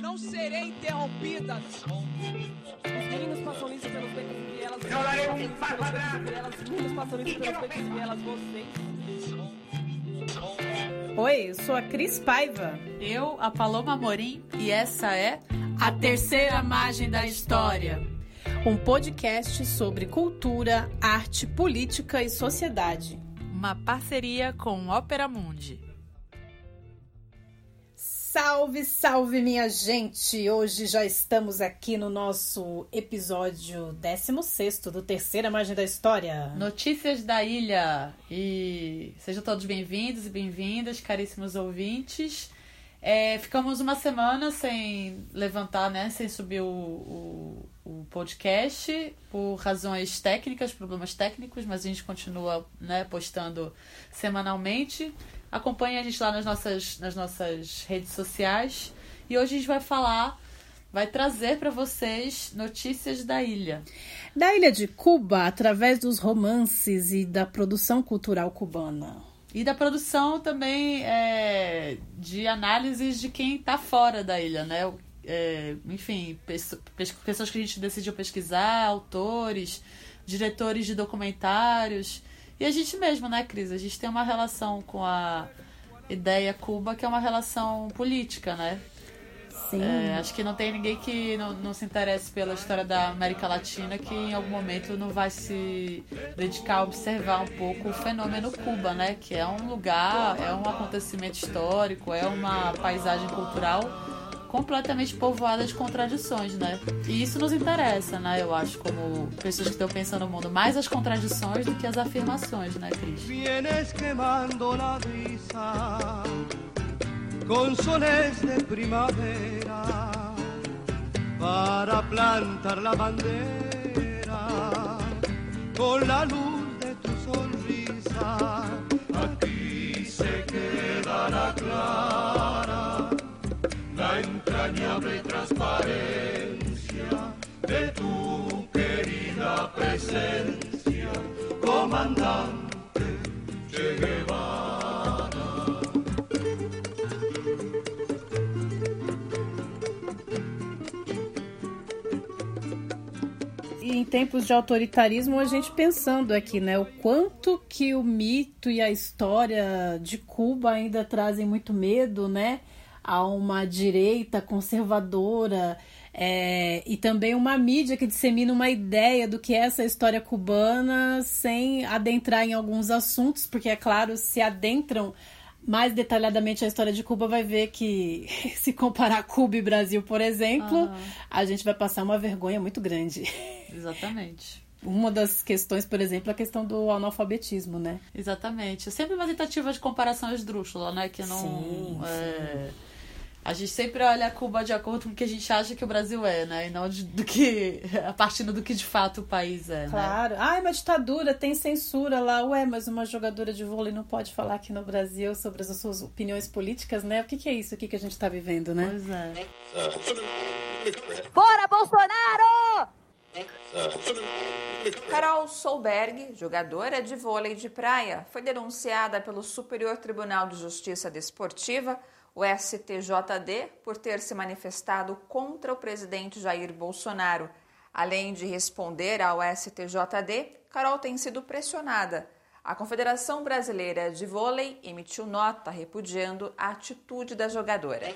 Não serei interrompida. Os meninos passam isso pelos becos e vielas. Os meninos passam isso pelos becos e vielas. Vocês. Oi, eu sou a Cris Paiva. Eu, a Paloma Morim, e essa é A Terceira Margem da História. Um podcast sobre cultura, arte, política e sociedade. uma parceria com Ópera Mundi. Salve, salve, minha gente! Hoje já estamos aqui no nosso episódio 16 do Terceira Margem da História. Notícias da ilha. E sejam todos bem-vindos e bem-vindas, caríssimos ouvintes. É, ficamos uma semana sem levantar, né? Sem subir o, o, o podcast por razões técnicas, problemas técnicos, mas a gente continua né, postando semanalmente. Acompanhe a gente lá nas nossas, nas nossas redes sociais. E hoje a gente vai falar, vai trazer para vocês notícias da ilha. Da ilha de Cuba, através dos romances e da produção cultural cubana. E da produção também é, de análises de quem está fora da ilha, né? É, enfim, pesso- pes- pessoas que a gente decidiu pesquisar, autores, diretores de documentários. E a gente mesmo, né, Cris? A gente tem uma relação com a ideia Cuba que é uma relação política, né? Sim. É, acho que não tem ninguém que não, não se interesse pela história da América Latina que em algum momento não vai se dedicar a observar um pouco o fenômeno Cuba, né? Que é um lugar, é um acontecimento histórico, é uma paisagem cultural completamente povoada de contradições, né? E isso nos interessa, né? Eu acho, como pessoas que estão pensando no mundo, mais as contradições do que as afirmações, né, Cris? Con soles de primavera para plantar la bandera con la luz de tu sonrisa. Aquí se quedará clara la entrañable transparencia de tu querida presencia, comandante tempos de autoritarismo, a gente pensando aqui, né? O quanto que o mito e a história de Cuba ainda trazem muito medo, né? A uma direita conservadora é, e também uma mídia que dissemina uma ideia do que é essa história cubana sem adentrar em alguns assuntos, porque, é claro, se adentram mais detalhadamente a história de Cuba, vai ver que se comparar Cuba e Brasil, por exemplo, Aham. a gente vai passar uma vergonha muito grande. Exatamente. Uma das questões, por exemplo, é a questão do analfabetismo, né? Exatamente. Sempre uma tentativa de comparação esdrúxula, né? Que não. Sim, é, A gente sempre olha Cuba de acordo com o que a gente acha que o Brasil é, né? E não de- do que. a partir do que de fato o país é, né? Claro. Ah, é uma ditadura, tem censura lá. Ué, mas uma jogadora de vôlei não pode falar aqui no Brasil sobre as suas opiniões políticas, né? O que, que é isso aqui que a gente tá vivendo, né? Pois é. Fora Bolsonaro! Carol Solberg, jogadora de vôlei de praia, foi denunciada pelo Superior Tribunal de Justiça Desportiva, o STJD, por ter se manifestado contra o presidente Jair Bolsonaro. Além de responder ao STJD, Carol tem sido pressionada. A Confederação Brasileira de Vôlei emitiu nota repudiando a atitude da jogadora.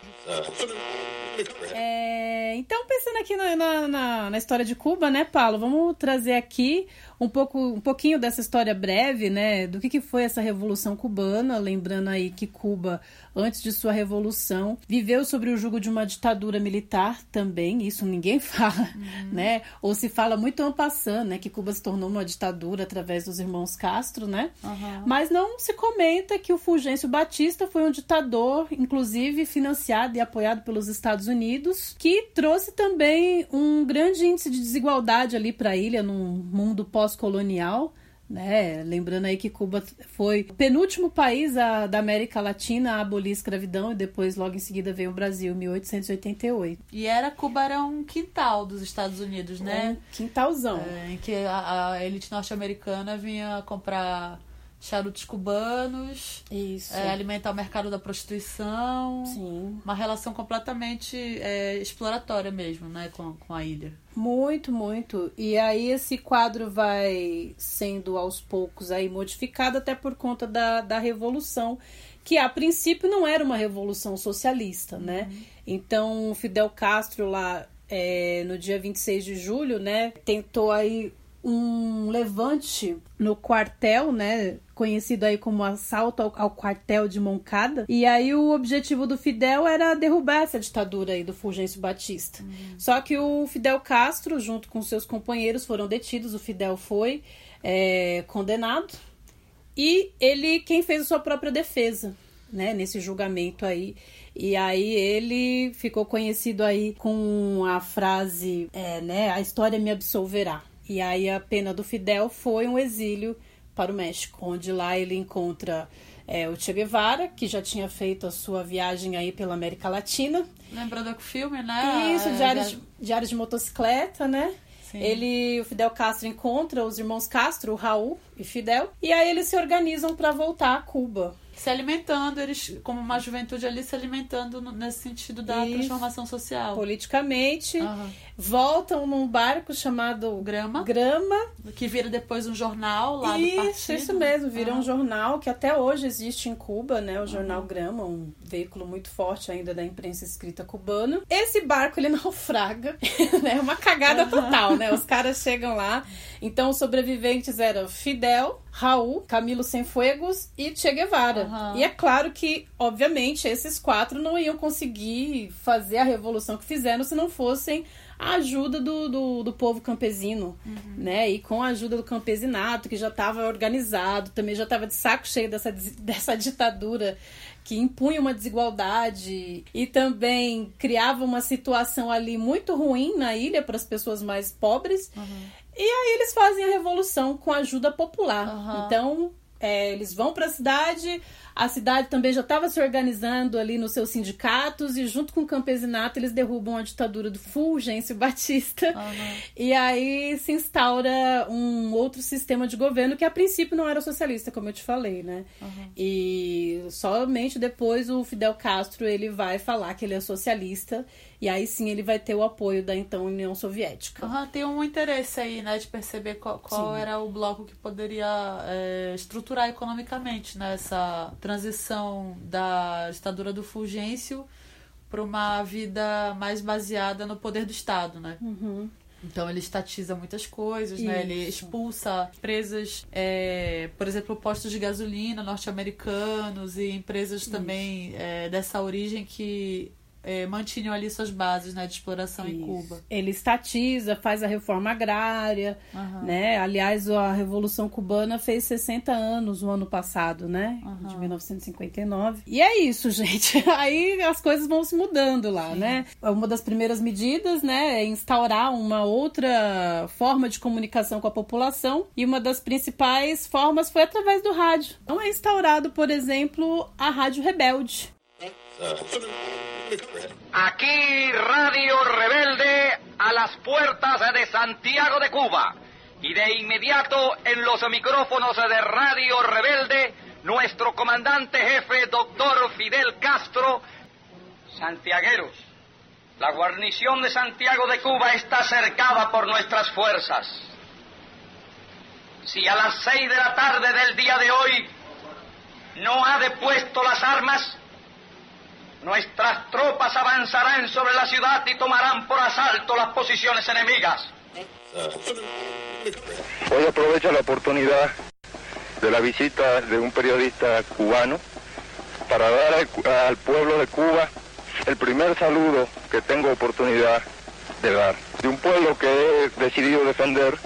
É, então, pensando aqui na, na, na- na história de Cuba, né, Paulo? Vamos trazer aqui um, pouco, um pouquinho dessa história breve, né? Do que, que foi essa Revolução Cubana. Lembrando aí que Cuba, antes de sua Revolução, viveu sobre o jugo de uma ditadura militar também. Isso ninguém fala, né? Ou se fala muito en passant, né? Que Cuba se tornou uma ditadura através dos irmãos Castro, né? Mas não se comenta que o Fulgêncio Batista foi um ditador, inclusive financiado e apoiado pelos Estados Unidos, que trouxe também um grande índice de desigualdade ali para a ilha num mundo pós-colonial. Né? Lembrando aí que Cuba foi o penúltimo país a- da América Latina a abolir a escravidão e depois, logo em seguida, veio o Brasil, em 1888. E era Cuba era um quintal dos Estados Unidos, né? Um quintalzão. É, em que a, a elite norte-americana vinha comprar charutos cubanos, Isso. é, alimentar o mercado da prostituição. Sim. Uma relação completamente é, exploratória mesmo, né, com, com a ilha. Muito, muito. E aí esse quadro vai sendo aos poucos aí modificado até por conta da, da revolução, que a princípio não era uma revolução socialista, né? Então Fidel Castro lá é, no dia 26 de julho, né, tentou aí um levante no quartel, né, conhecido aí como assalto ao, ao, quartel de Moncada. E aí o objetivo do Fidel era derrubar essa ditadura aí do Fulgêncio Batista. Uhum. Só que o Fidel Castro, junto com seus companheiros, foram detidos. O Fidel foi é, condenado e ele quem fez a sua própria defesa, né, nesse julgamento aí. E aí ele ficou conhecido aí com a frase, é, né, a história me absolverá. E aí a pena do Fidel foi um exílio para o México, onde lá ele encontra é, o Che Guevara, que já tinha feito a sua viagem aí pela América Latina. Lembrando do filme, né? Isso, diários, de, diários de motocicleta, né? Sim. Ele, o Fidel Castro encontra os irmãos Castro, o Raul e Fidel, e aí eles se organizam para voltar a Cuba se alimentando, eles, como uma juventude ali, se alimentando no, nesse sentido da transformação social. Politicamente, uhum. Voltam num barco chamado Grama. Grama. Que vira depois um jornal lá isso, do partido. Isso mesmo, vira uhum. um jornal que até hoje existe em Cuba, né? O jornal uhum. Grama, um veículo muito forte ainda da imprensa escrita cubana. Esse barco, ele naufraga, né? Uma cagada total, né? Os caras chegam lá. Então, os sobreviventes eram Fidel, Raul, Camilo Cienfuegos e Che Guevara. Uhum. E é claro que, obviamente, esses quatro não iam conseguir fazer a revolução que fizeram se não fossem a ajuda do, do, do povo campesino, uhum. né? E com a ajuda do campesinato, que já estava organizado, também já estava de saco cheio dessa, dessa ditadura que impunha uma desigualdade e também criava uma situação ali muito ruim na ilha para as pessoas mais pobres. Uhum. E aí eles fazem a revolução com ajuda popular. Uhum. Então, é, eles vão para a cidade, a cidade também já estava se organizando ali nos seus sindicatos e junto com o campesinato eles derrubam a ditadura do Fulgêncio Batista uhum. e aí se instaura um outro sistema de governo que a princípio não era socialista, como eu te falei, né? Uhum. E somente depois o Fidel Castro ele vai falar que ele é socialista e aí sim ele vai ter o apoio da então União Soviética. Uhum, tem um interesse aí, né, de perceber qual, qual era o bloco que poderia é, estruturar economicamente nessa né, transição da ditadura do Fulgêncio para uma vida mais baseada no poder do Estado, né? Uhum. Então ele estatiza muitas coisas, Isso. né? Ele expulsa empresas, é, por exemplo, postos de gasolina norte-americanos e empresas Isso. também é, dessa origem que é, mantinham ali suas bases né, de exploração Isso. em Cuba. Ele estatiza, faz a reforma agrária, uhum. né? Aliás, a Revolução Cubana fez 60 anos no ano passado, né? Uhum. De 1959. E é isso, gente. Aí as coisas vão se mudando lá, Sim. né? Uma das primeiras medidas, né, é instaurar uma outra forma de comunicação com a população e uma das principais formas foi através do rádio. Então é instaurado, por exemplo, a Rádio Rebelde. Aquí Radio Rebelde a las puertas de Santiago de Cuba. Y de inmediato en los micrófonos de Radio Rebelde, nuestro comandante jefe, doctor Fidel Castro. Santiagueros, la guarnición de Santiago de Cuba está cercada por nuestras fuerzas. Si a las seis de la tarde del día de hoy no ha depuesto las armas, Nuestras tropas avanzarán sobre la ciudad y tomarán por asalto las posiciones enemigas. Hoy aprovecho la oportunidad de la visita de un periodista cubano para dar al, pueblo de Cuba el primer saludo que tengo oportunidad de dar. De un pueblo que he decidido defender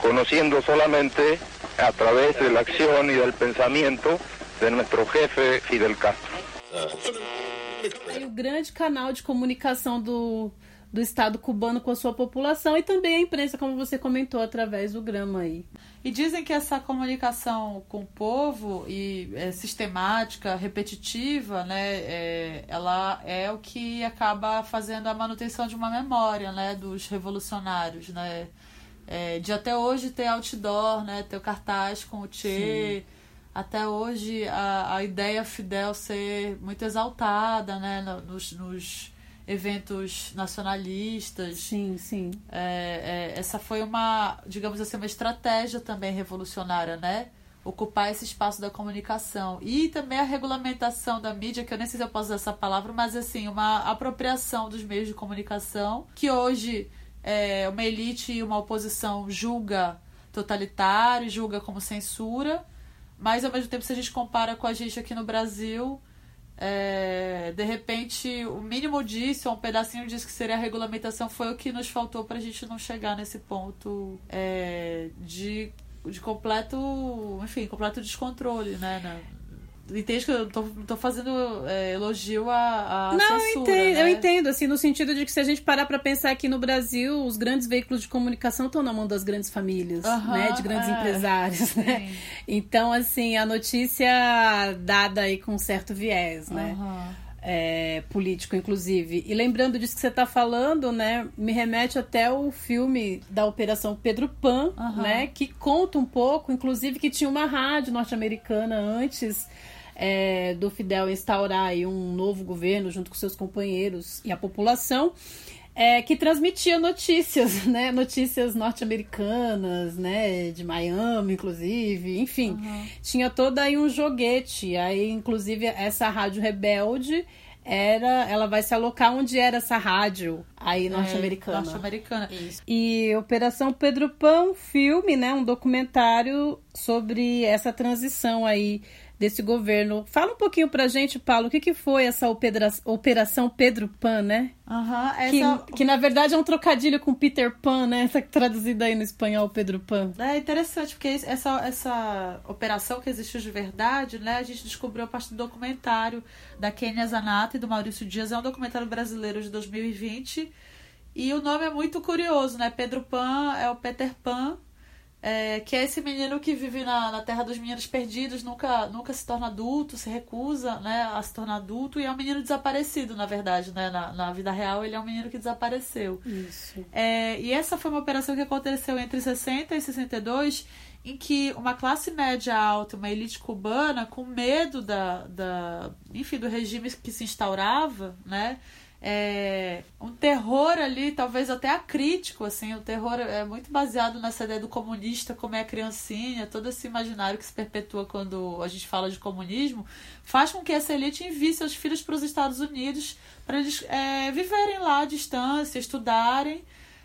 conociendo solamente a través de la acción y del pensamiento de nuestro jefe Fidel Castro. E o grande canal de comunicação do, do Estado cubano com a sua população e também a imprensa, como você comentou, através do grama aí. E dizem que essa comunicação com o povo e é, sistemática, repetitiva, né, é, ela é o que acaba fazendo a manutenção de uma memória, né, dos revolucionários, né, é, de até hoje ter outdoor, né, ter o cartaz com o Che, Sim até hoje a, a ideia Fidel ser muito exaltada, né, nos, nos eventos nacionalistas. Sim, sim. É, é, essa foi uma, digamos assim, uma estratégia também revolucionária, né? Ocupar esse espaço da comunicação. E também a regulamentação da mídia, que eu nem sei se eu posso usar essa palavra, mas assim, uma apropriação dos meios de comunicação, que hoje é, uma elite e uma oposição julga totalitário, julga como censura, mas ao mesmo tempo, se a gente compara com a gente aqui no Brasil, é, de repente, o mínimo disso, ou um pedacinho disso que seria a regulamentação, foi o que nos faltou para a gente não chegar nesse ponto é, de, de completo, enfim, completo descontrole, né? Entende que eu tô, tô fazendo é, elogio à, à Não, censura, eu entendo, né? eu entendo, assim, no sentido de que se a gente parar pra pensar aqui no Brasil, os grandes veículos de comunicação estão na mão das grandes famílias, Aham, né? De grandes é, empresários, né? Então, assim, a notícia dada aí com certo viés, né? Aham. é, político, inclusive. E lembrando disso que você está falando, né, me remete até o filme da Operação Pedro Pan, né, que conta um pouco, inclusive que tinha uma rádio norte-americana antes é, do Fidel instaurar aí um novo governo junto com seus companheiros e a população. é, que transmitia notícias, né? Notícias norte-americanas, né? De Miami, inclusive. Enfim, tinha todo aí um joguete. Aí, inclusive, essa rádio rebelde era. Ela vai se alocar onde era essa rádio aí norte-americana. É, norte-americana. E Operação Pedro um filme, né? Um documentário sobre essa transição aí desse governo. Fala um pouquinho pra gente, Paulo, o que, que foi essa opera- Operação Pedro Pan, né? Que, essa... que na verdade é um trocadilho com Peter Pan, né? Essa traduzida aí no espanhol, Pedro Pan. É interessante, porque essa, essa operação que existiu de verdade, né, a gente descobriu a partir do documentário da Kenia Zanata e do Maurício Dias. É um documentário brasileiro de 2020. E o nome é muito curioso, né? Pedro Pan é o Peter Pan, é, que é esse menino que vive na, na terra dos meninos perdidos, nunca, nunca se torna adulto, se recusa né, a se tornar adulto, e é um menino desaparecido, na verdade, né? Na, na vida real, ele é um menino que desapareceu. Isso. É, e essa foi uma operação que aconteceu entre 60 e 62, em que uma classe média alta, uma elite cubana, com medo da, da enfim, do regime que se instaurava, né? É, um terror ali, talvez até acrítico, assim, o terror é muito baseado nessa ideia do comunista como é a criancinha, todo esse imaginário que se perpetua quando a gente fala de comunismo, faz com que essa elite envie seus filhos para os Estados Unidos para eles é, viverem lá à distância, estudarem,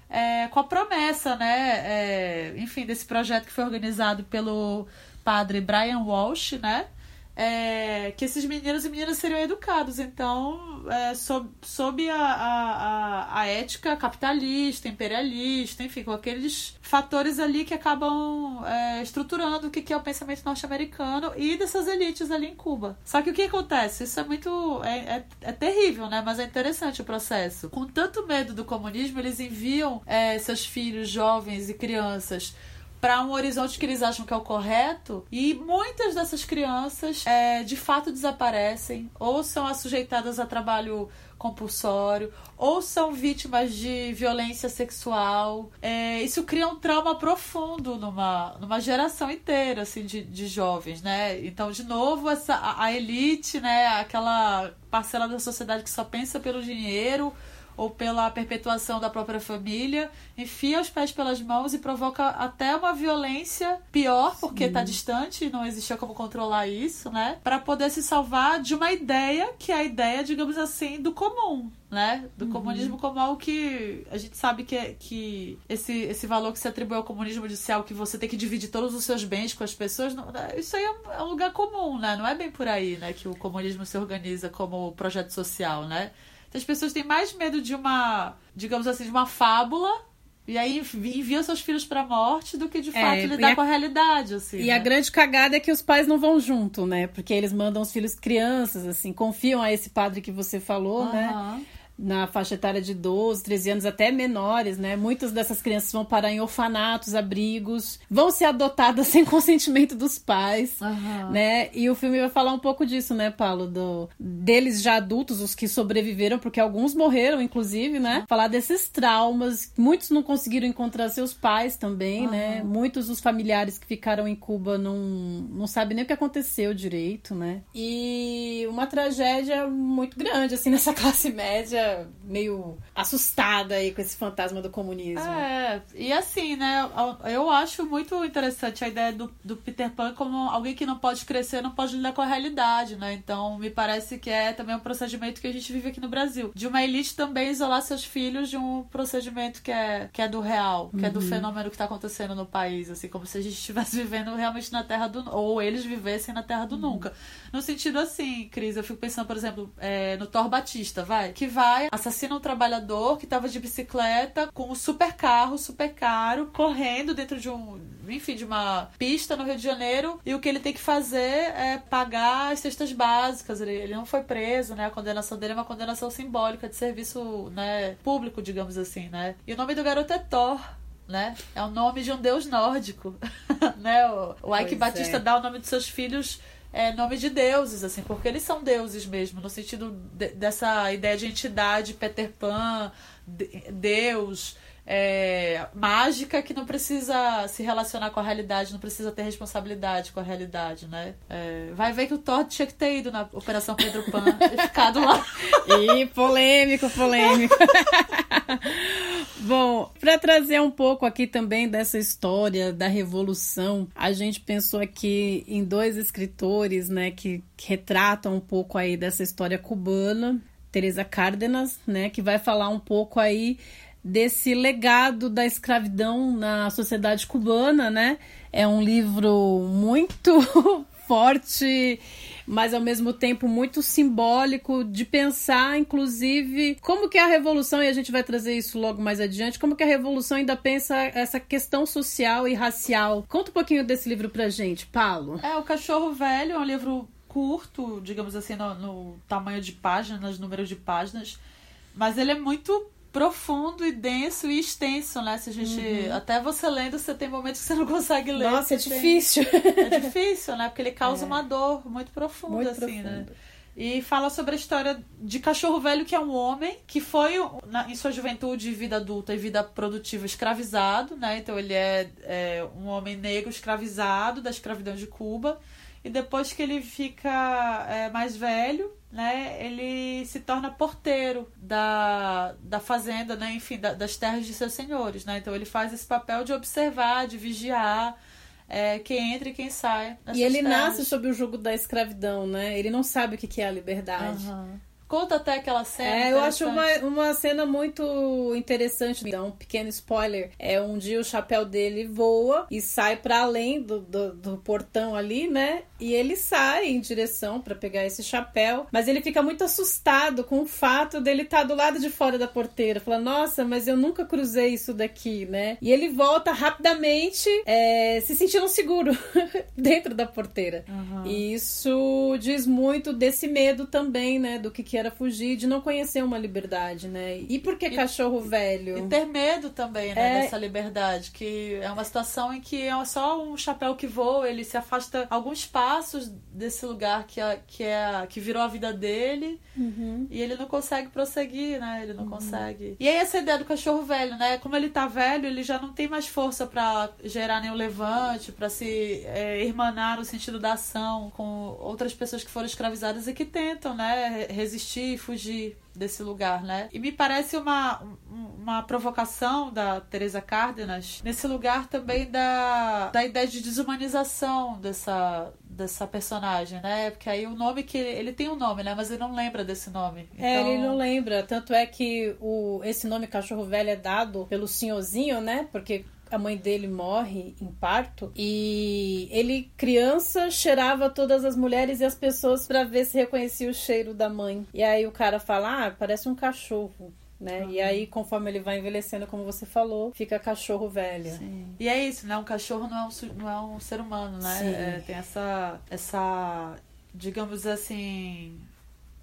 é, com a promessa, né, é, enfim, desse projeto que foi organizado pelo padre Brian Walsh, né, é, que esses meninos e meninas seriam educados, então, é, sob, sob a, a, a, ética capitalista, imperialista, enfim, com aqueles fatores ali que acabam é, estruturando o que que é o pensamento norte-americano e dessas elites ali em Cuba. Só que o que acontece? Isso é muito. É, é, é terrível, né? Mas é interessante o processo. Com tanto medo do comunismo, eles enviam é, seus filhos, jovens e crianças para um horizonte que eles acham que é o correto e muitas dessas crianças é, de fato desaparecem ou são assujeitadas a trabalho compulsório ou são vítimas de violência sexual. É, isso cria um trauma profundo numa, numa geração inteira assim de, de jovens né? Então de novo essa a, a elite né? Aquela parcela da sociedade que só pensa pelo dinheiro ou pela perpetuação da própria família, enfia os pés pelas mãos e provoca até uma violência pior, porque está distante e não existia como controlar isso, né? Para poder se salvar de uma ideia que é a ideia, digamos assim, do comum. Né? Do comunismo como algo que a gente sabe que, é, que esse, esse valor que se atribui ao comunismo de ser algo que você tem que dividir todos os seus bens com as pessoas, não, isso aí é um, é um lugar comum, né? Não é bem por aí, né? Que o comunismo se organiza como projeto social, né? Então, as pessoas têm mais medo de uma, digamos assim, de uma fábula e aí enviam seus filhos pra morte do que de fato É, lidar a- com a realidade, assim. E né? a grande cagada é que os pais não vão junto, né? Porque eles mandam os filhos crianças, assim, confiam a esse padre que você falou, né? Na faixa etária de 12, 13 anos, até menores, né? Muitas dessas crianças vão parar em orfanatos, abrigos, vão ser adotadas sem consentimento dos pais, Aham. né? E o filme vai falar um pouco disso, né, Paulo? Do, deles já adultos, os que sobreviveram, porque alguns morreram, inclusive, né? Falar desses traumas. Muitos não conseguiram encontrar seus pais também, né? Muitos dos familiares que ficaram em Cuba não, não sabem nem o que aconteceu direito, né? E uma tragédia muito grande, assim, nessa classe média, meio assustada aí com esse fantasma do comunismo. É, e assim, né? Eu acho muito interessante a ideia do, do Peter Pan como alguém que não pode crescer, não pode lidar com a realidade, né? Então, me parece que é também um procedimento que a gente vive aqui no Brasil. De uma elite também isolar seus filhos de um procedimento que é, que é do real, que é do fenômeno que tá acontecendo no país, assim, como se a gente estivesse vivendo realmente na terra do. ou eles vivessem na terra do nunca. No sentido assim, Cris, eu fico pensando, por exemplo, é, no Thor Batista, vai, que vai, assassina um trabalhador que tava de bicicleta com um super carro, super caro, correndo dentro de um, enfim, de uma pista no Rio de Janeiro, e o que ele tem que fazer é pagar as cestas básicas. Ele, ele não foi preso, né? A condenação dele é uma condenação simbólica de serviço, né, público, digamos assim, né? E o nome do garoto é Thor. Né? É o nome de um deus nórdico, né? O, o Ike Pois Batista é. dá o nome dos seus filhos é, nome de deuses, assim, porque eles são deuses mesmo, no sentido de- dessa ideia de entidade, Peter Pan, de- Deus, é, mágica que não precisa se relacionar com a realidade, não precisa ter responsabilidade com a realidade, né? É, vai ver que o Thor tinha que ter ido na Operação Pedro Pan e ficado lá. Ih, polêmico, polêmico. Bom, para trazer um pouco aqui também dessa história da revolução, a gente pensou aqui em dois escritores, né, que, que retratam um pouco aí dessa história cubana. Teresa Cárdenas, né, que vai falar um pouco aí desse legado da escravidão na sociedade cubana, né? É um livro muito forte, mas ao mesmo tempo muito simbólico de pensar, inclusive, como que a revolução, e a gente vai trazer isso logo mais adiante, como que a revolução ainda pensa essa questão social e racial. Conta um pouquinho desse livro pra gente, Paulo. É, O Cachorro Velho é um livro curto, digamos assim, no, no tamanho de páginas, números de páginas, mas ele é muito profundo e denso e extenso, né? Se a gente. Até você lendo, você tem momentos que você não consegue ler. Uhum. Nossa, é Você tem- difícil. É difícil, né? Porque ele causa uma dor muito profunda, Muito assim, né? profunda. E fala sobre a história de cachorro velho, que é um homem que foi, na- em sua juventude, vida adulta e vida produtiva, escravizado, né? Então ele é, é um homem negro escravizado da escravidão de Cuba. E depois que ele fica é, mais velho, né? Ele se torna porteiro da, da fazenda, né? Enfim, da- das terras de seus senhores, né? Então ele faz esse papel de observar, de vigiar é, quem entra e quem sai. E ele terras. nasce sob o jugo da escravidão, né? Ele não sabe o que é a liberdade. Aham. Conta até aquela cena. É, eu acho uma, uma cena muito interessante. Então, um pequeno spoiler. É um dia o chapéu dele voa e sai para além do, do, do portão ali, né? E ele sai em direção para pegar esse chapéu. Mas ele fica muito assustado com o fato dele estar do lado de fora da porteira. Fala, nossa, mas eu nunca cruzei isso daqui, né? E ele volta rapidamente, é, se sentindo seguro dentro da porteira. E isso diz muito desse medo também, né? Do que, que era fugir, de não conhecer uma liberdade, né? E por que cachorro velho? E ter medo também, né, É. dessa liberdade, que é uma situação em que é só um chapéu que voa, ele se afasta alguns passos desse lugar que é, que é que virou a vida dele Uhum. e ele não consegue prosseguir, né? Ele não consegue. E aí essa ideia do cachorro velho, né? Como ele tá velho, ele já não tem mais força pra gerar nenhum levante, pra se é, irmanar no sentido da ação com outras pessoas que foram escravizadas e que tentam, né, resistir e fugir desse lugar, né? E me parece uma, um- uma provocação da Teresa Cárdenas nesse lugar também da, da ideia de desumanização dessa, dessa personagem, né? Porque aí o nome que ele, ele tem um nome, né? Mas ele não lembra desse nome. É, Então- ele não lembra. Tanto é que o, esse nome cachorro velho é dado pelo senhorzinho, né? Porque a mãe dele morre em parto e ele criança cheirava todas as mulheres e as pessoas pra ver se reconhecia o cheiro da mãe. E aí o cara fala: "Ah, parece um cachorro". Né? E aí, conforme ele vai envelhecendo, como você falou, fica cachorro velho. E é isso, né? Um cachorro não é um, não é um ser humano, né? Sim. É, tem essa, essa, digamos assim,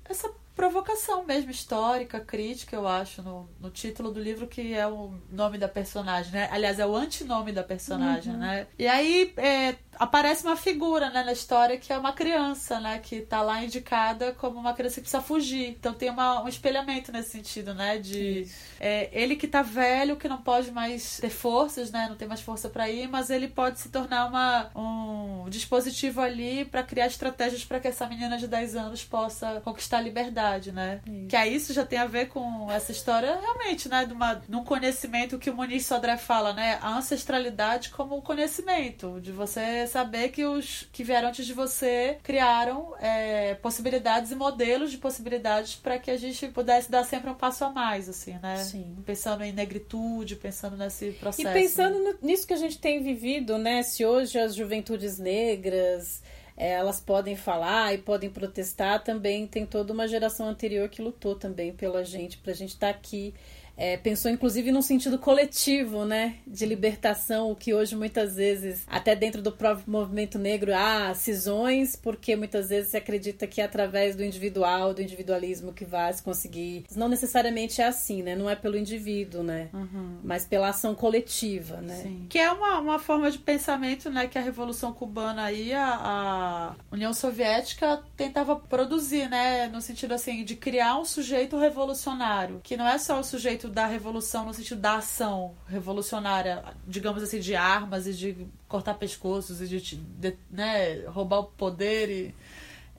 essa provocação mesmo, histórica, crítica, eu acho, no, no título do livro, que é o nome da personagem, né? Aliás, é o antinome da personagem, uhum. né? E aí é, aparece uma figura né, na história que é uma criança, né? Que tá lá indicada como uma criança que precisa fugir. Então tem uma, um espelhamento nesse sentido, né? De é, ele que tá velho, que não pode mais ter forças, né? Não tem mais força para ir, mas ele pode se tornar uma, um dispositivo ali para criar estratégias para que essa menina de 10 anos possa conquistar a liberdade né? Isso. Que aí isso já tem a ver com essa história realmente, né? De, uma, de um conhecimento que o Muniz Sodré fala, né? A ancestralidade como conhecimento, de você saber que os que vieram antes de você criaram é, possibilidades e modelos de possibilidades para que a gente pudesse dar sempre um passo a mais, assim, né? Sim. Pensando em negritude, pensando nesse processo. E pensando né? nisso que a gente tem vivido, né? Se hoje as juventudes negras é, elas podem falar e podem protestar também. Tem toda uma geração anterior que lutou também pela gente, para a gente estar tá aqui é, pensou inclusive num sentido coletivo, né, de libertação, o que hoje muitas vezes, até dentro do próprio movimento negro, há cisões, porque muitas vezes se acredita que é através do individual, do individualismo que vai se conseguir. Não necessariamente é assim, né, não é pelo indivíduo, né, uhum. mas pela ação coletiva, né. Sim. Que é uma, uma forma de pensamento, né, que a Revolução Cubana aí, a, a União Soviética tentava produzir, né, no sentido assim, de criar um sujeito revolucionário, que não é só o sujeito da revolução no sentido da ação revolucionária, digamos assim, de armas e de cortar pescoços e de, de né, roubar o poder e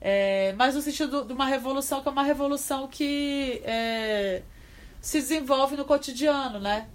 é, mas no sentido de uma revolução que é uma revolução que é, se desenvolve no cotidiano, né?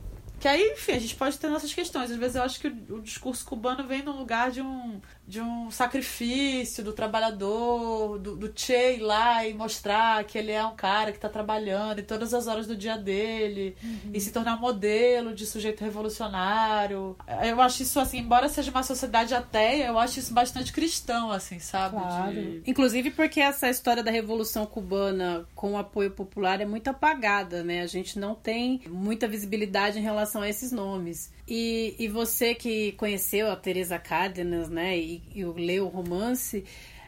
Que aí, enfim, a gente pode ter nossas questões. Às vezes eu acho que o, o discurso cubano vem no lugar de um, de um sacrifício do trabalhador, do, do Che ir lá e mostrar que ele é um cara que está trabalhando em todas as horas do dia dele uhum. e se tornar um modelo de sujeito revolucionário. Eu acho isso, assim, embora seja uma sociedade ateia, eu acho isso bastante cristão, assim, sabe? Claro. De... Inclusive porque essa história da Revolução Cubana com o apoio popular é muito apagada, né? A gente não tem muita visibilidade em relação a esses nomes. E, e você que conheceu a Teresa Cárdenas, né, e, e leu o romance,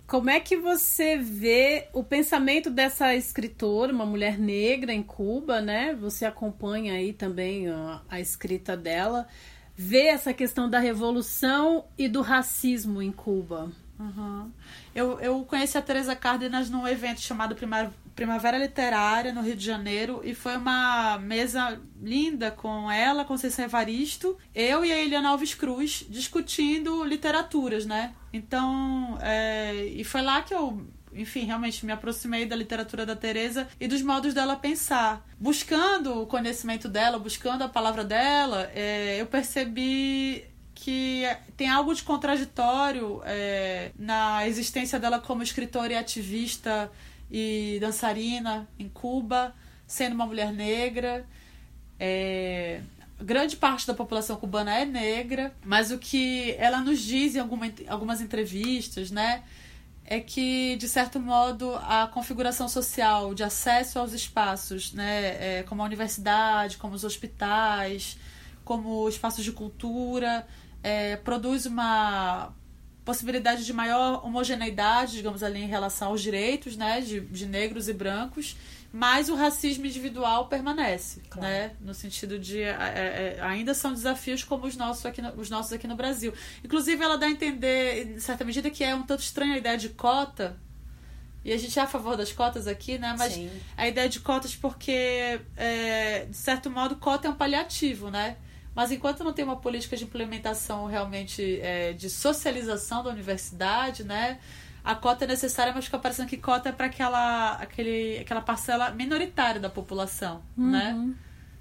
como é que você vê o pensamento dessa escritora, uma mulher negra em Cuba, né? Você acompanha aí também a, a escrita dela, vê essa questão da revolução e do racismo em Cuba. Uhum. Eu, eu conheci a Teresa Cárdenas num evento chamado Primavera, Primavera Literária, no Rio de Janeiro, e foi uma mesa linda com ela, Cecília Evaristo, eu e a Eliana Alves Cruz discutindo literaturas, né? Então, é, e foi lá que eu enfim, realmente me aproximei da literatura da Teresa e dos modos dela pensar. Buscando o conhecimento dela, buscando a palavra dela, é, eu percebi que tem algo de contraditório é, na existência dela como escritora e ativista e dançarina em Cuba, sendo uma mulher negra. É, grande parte da população cubana é negra, mas o que ela nos diz em alguma, algumas entrevistas, né, é que de certo modo a configuração social de acesso aos espaços, né, é, como a universidade, como os hospitais, como espaços de cultura, é, produz uma possibilidade de maior homogeneidade, digamos ali, em relação aos direitos né, de, de negros e brancos, mas o racismo individual permanece, claro. né? No sentido de é, é, é, ainda são desafios como os nossos, aqui no, os nossos aqui no Brasil. Inclusive, ela dá a entender, em certa medida, que é um tanto estranha a ideia de cota. E a gente é a favor das cotas aqui, né? Mas Sim. a ideia de cotas porque, é, de certo modo, cota é um paliativo, né? Mas enquanto não tem uma política de implementação realmente é, de socialização da universidade, né? A cota é necessária, mas fica parecendo que cota é para aquela, aquele, aquela parcela minoritária da população, uhum. né?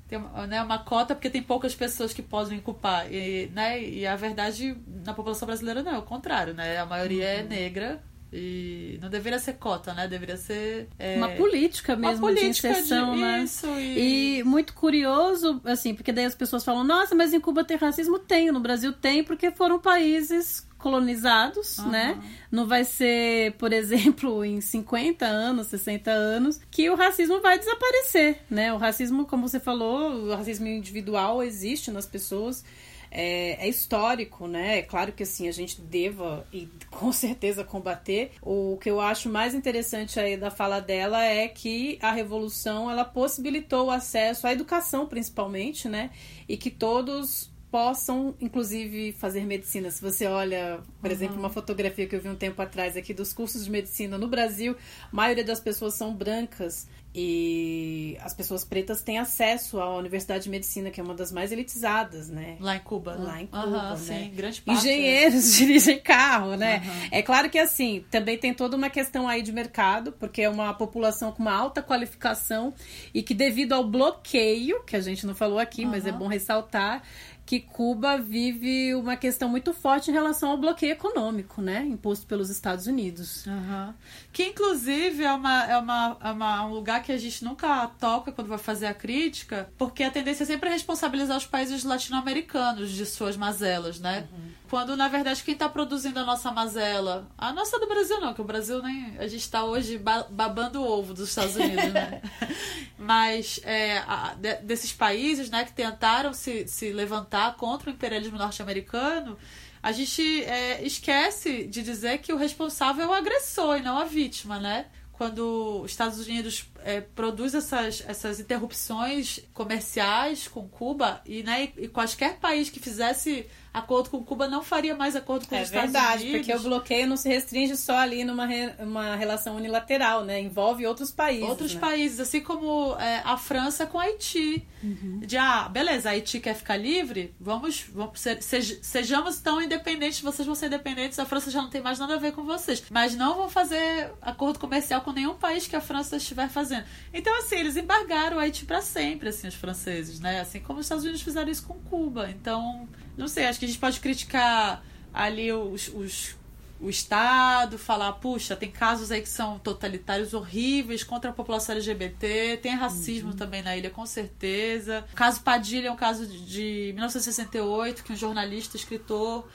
Tem né, uma cota porque tem poucas pessoas que podem ocupar. E, né, e a verdade na população brasileira não é o contrário, né? A maioria é uhum. é negra, e não deveria ser cota, né? Deveria ser. É... Uma política mesmo uma política de inserção, de... né? Isso, e... e... muito curioso, assim, porque daí as pessoas falam, nossa, mas em Cuba tem racismo? Tem, no Brasil tem, porque foram países colonizados, uhum. né? Não vai ser, por exemplo, em 50 anos, 60 anos, que o racismo vai desaparecer, né? O racismo, como você falou, o racismo individual existe nas pessoas é, é, histórico, né? É claro que assim a gente deva e com certeza combater. O que eu acho mais interessante aí da fala dela é que a revolução ela possibilitou o acesso à educação, principalmente, né? E que todos possam, inclusive, fazer medicina. Se você olha, por uhum. exemplo, uma fotografia que eu vi um tempo atrás aqui dos cursos de medicina no Brasil, a maioria das pessoas são brancas e as pessoas pretas têm acesso à Universidade de Medicina, que é uma das mais elitizadas, né? Lá em Cuba. Lá né? em Cuba, uhum, né? Sim, grande parte. Engenheiros dirigem carro, né? Uhum. É claro que, assim, também tem toda uma questão aí de mercado, porque é uma população com uma alta qualificação e que devido ao bloqueio, que a gente não falou aqui, mas é bom ressaltar, que Cuba vive uma questão muito forte em relação ao bloqueio econômico, né? Imposto pelos Estados Unidos. Uhum. Que, inclusive, é, uma, é, uma, é uma, um lugar que a gente nunca toca quando vai fazer a crítica, porque a tendência é sempre responsabilizar os países latino-americanos de suas mazelas, né? Uhum. Quando, na verdade, quem está produzindo a nossa mazela, a nossa do Brasil não, que o Brasil nem. A gente está hoje babando o ovo dos Estados Unidos, né? Mas é, a, de, desses países né, que tentaram se, se levantar contra o imperialismo norte-americano, a gente é, esquece de dizer que o responsável é o agressor e não a vítima, né? Quando os Estados Unidos é, produz essas, essas interrupções comerciais com Cuba e, né, e quaisquer país que fizesse acordo com Cuba não faria mais acordo com é os Estados verdade, Unidos. porque o bloqueio não se restringe só ali numa re, uma relação unilateral, né? Envolve outros países. Outros né? países, assim como é, a França com Haiti. Uhum. De, ah, beleza, Haiti quer ficar livre, vamos, vamos sejamos tão independentes, vocês vão ser independentes, a França já não tem mais nada a ver com vocês. Mas não vão fazer acordo comercial com nenhum país que a França estiver fazendo. Então, assim, eles embargaram o Haiti para sempre, assim, os franceses, né? Assim como os Estados Unidos fizeram isso com Cuba. Então, não sei, acho que a gente pode criticar ali os, os o Estado, falar, puxa, tem casos aí que são totalitários horríveis contra a população LGBT, tem racismo uhum. também na ilha, com certeza. O caso Padilha é um caso de, de 1968, que um jornalista, escritor,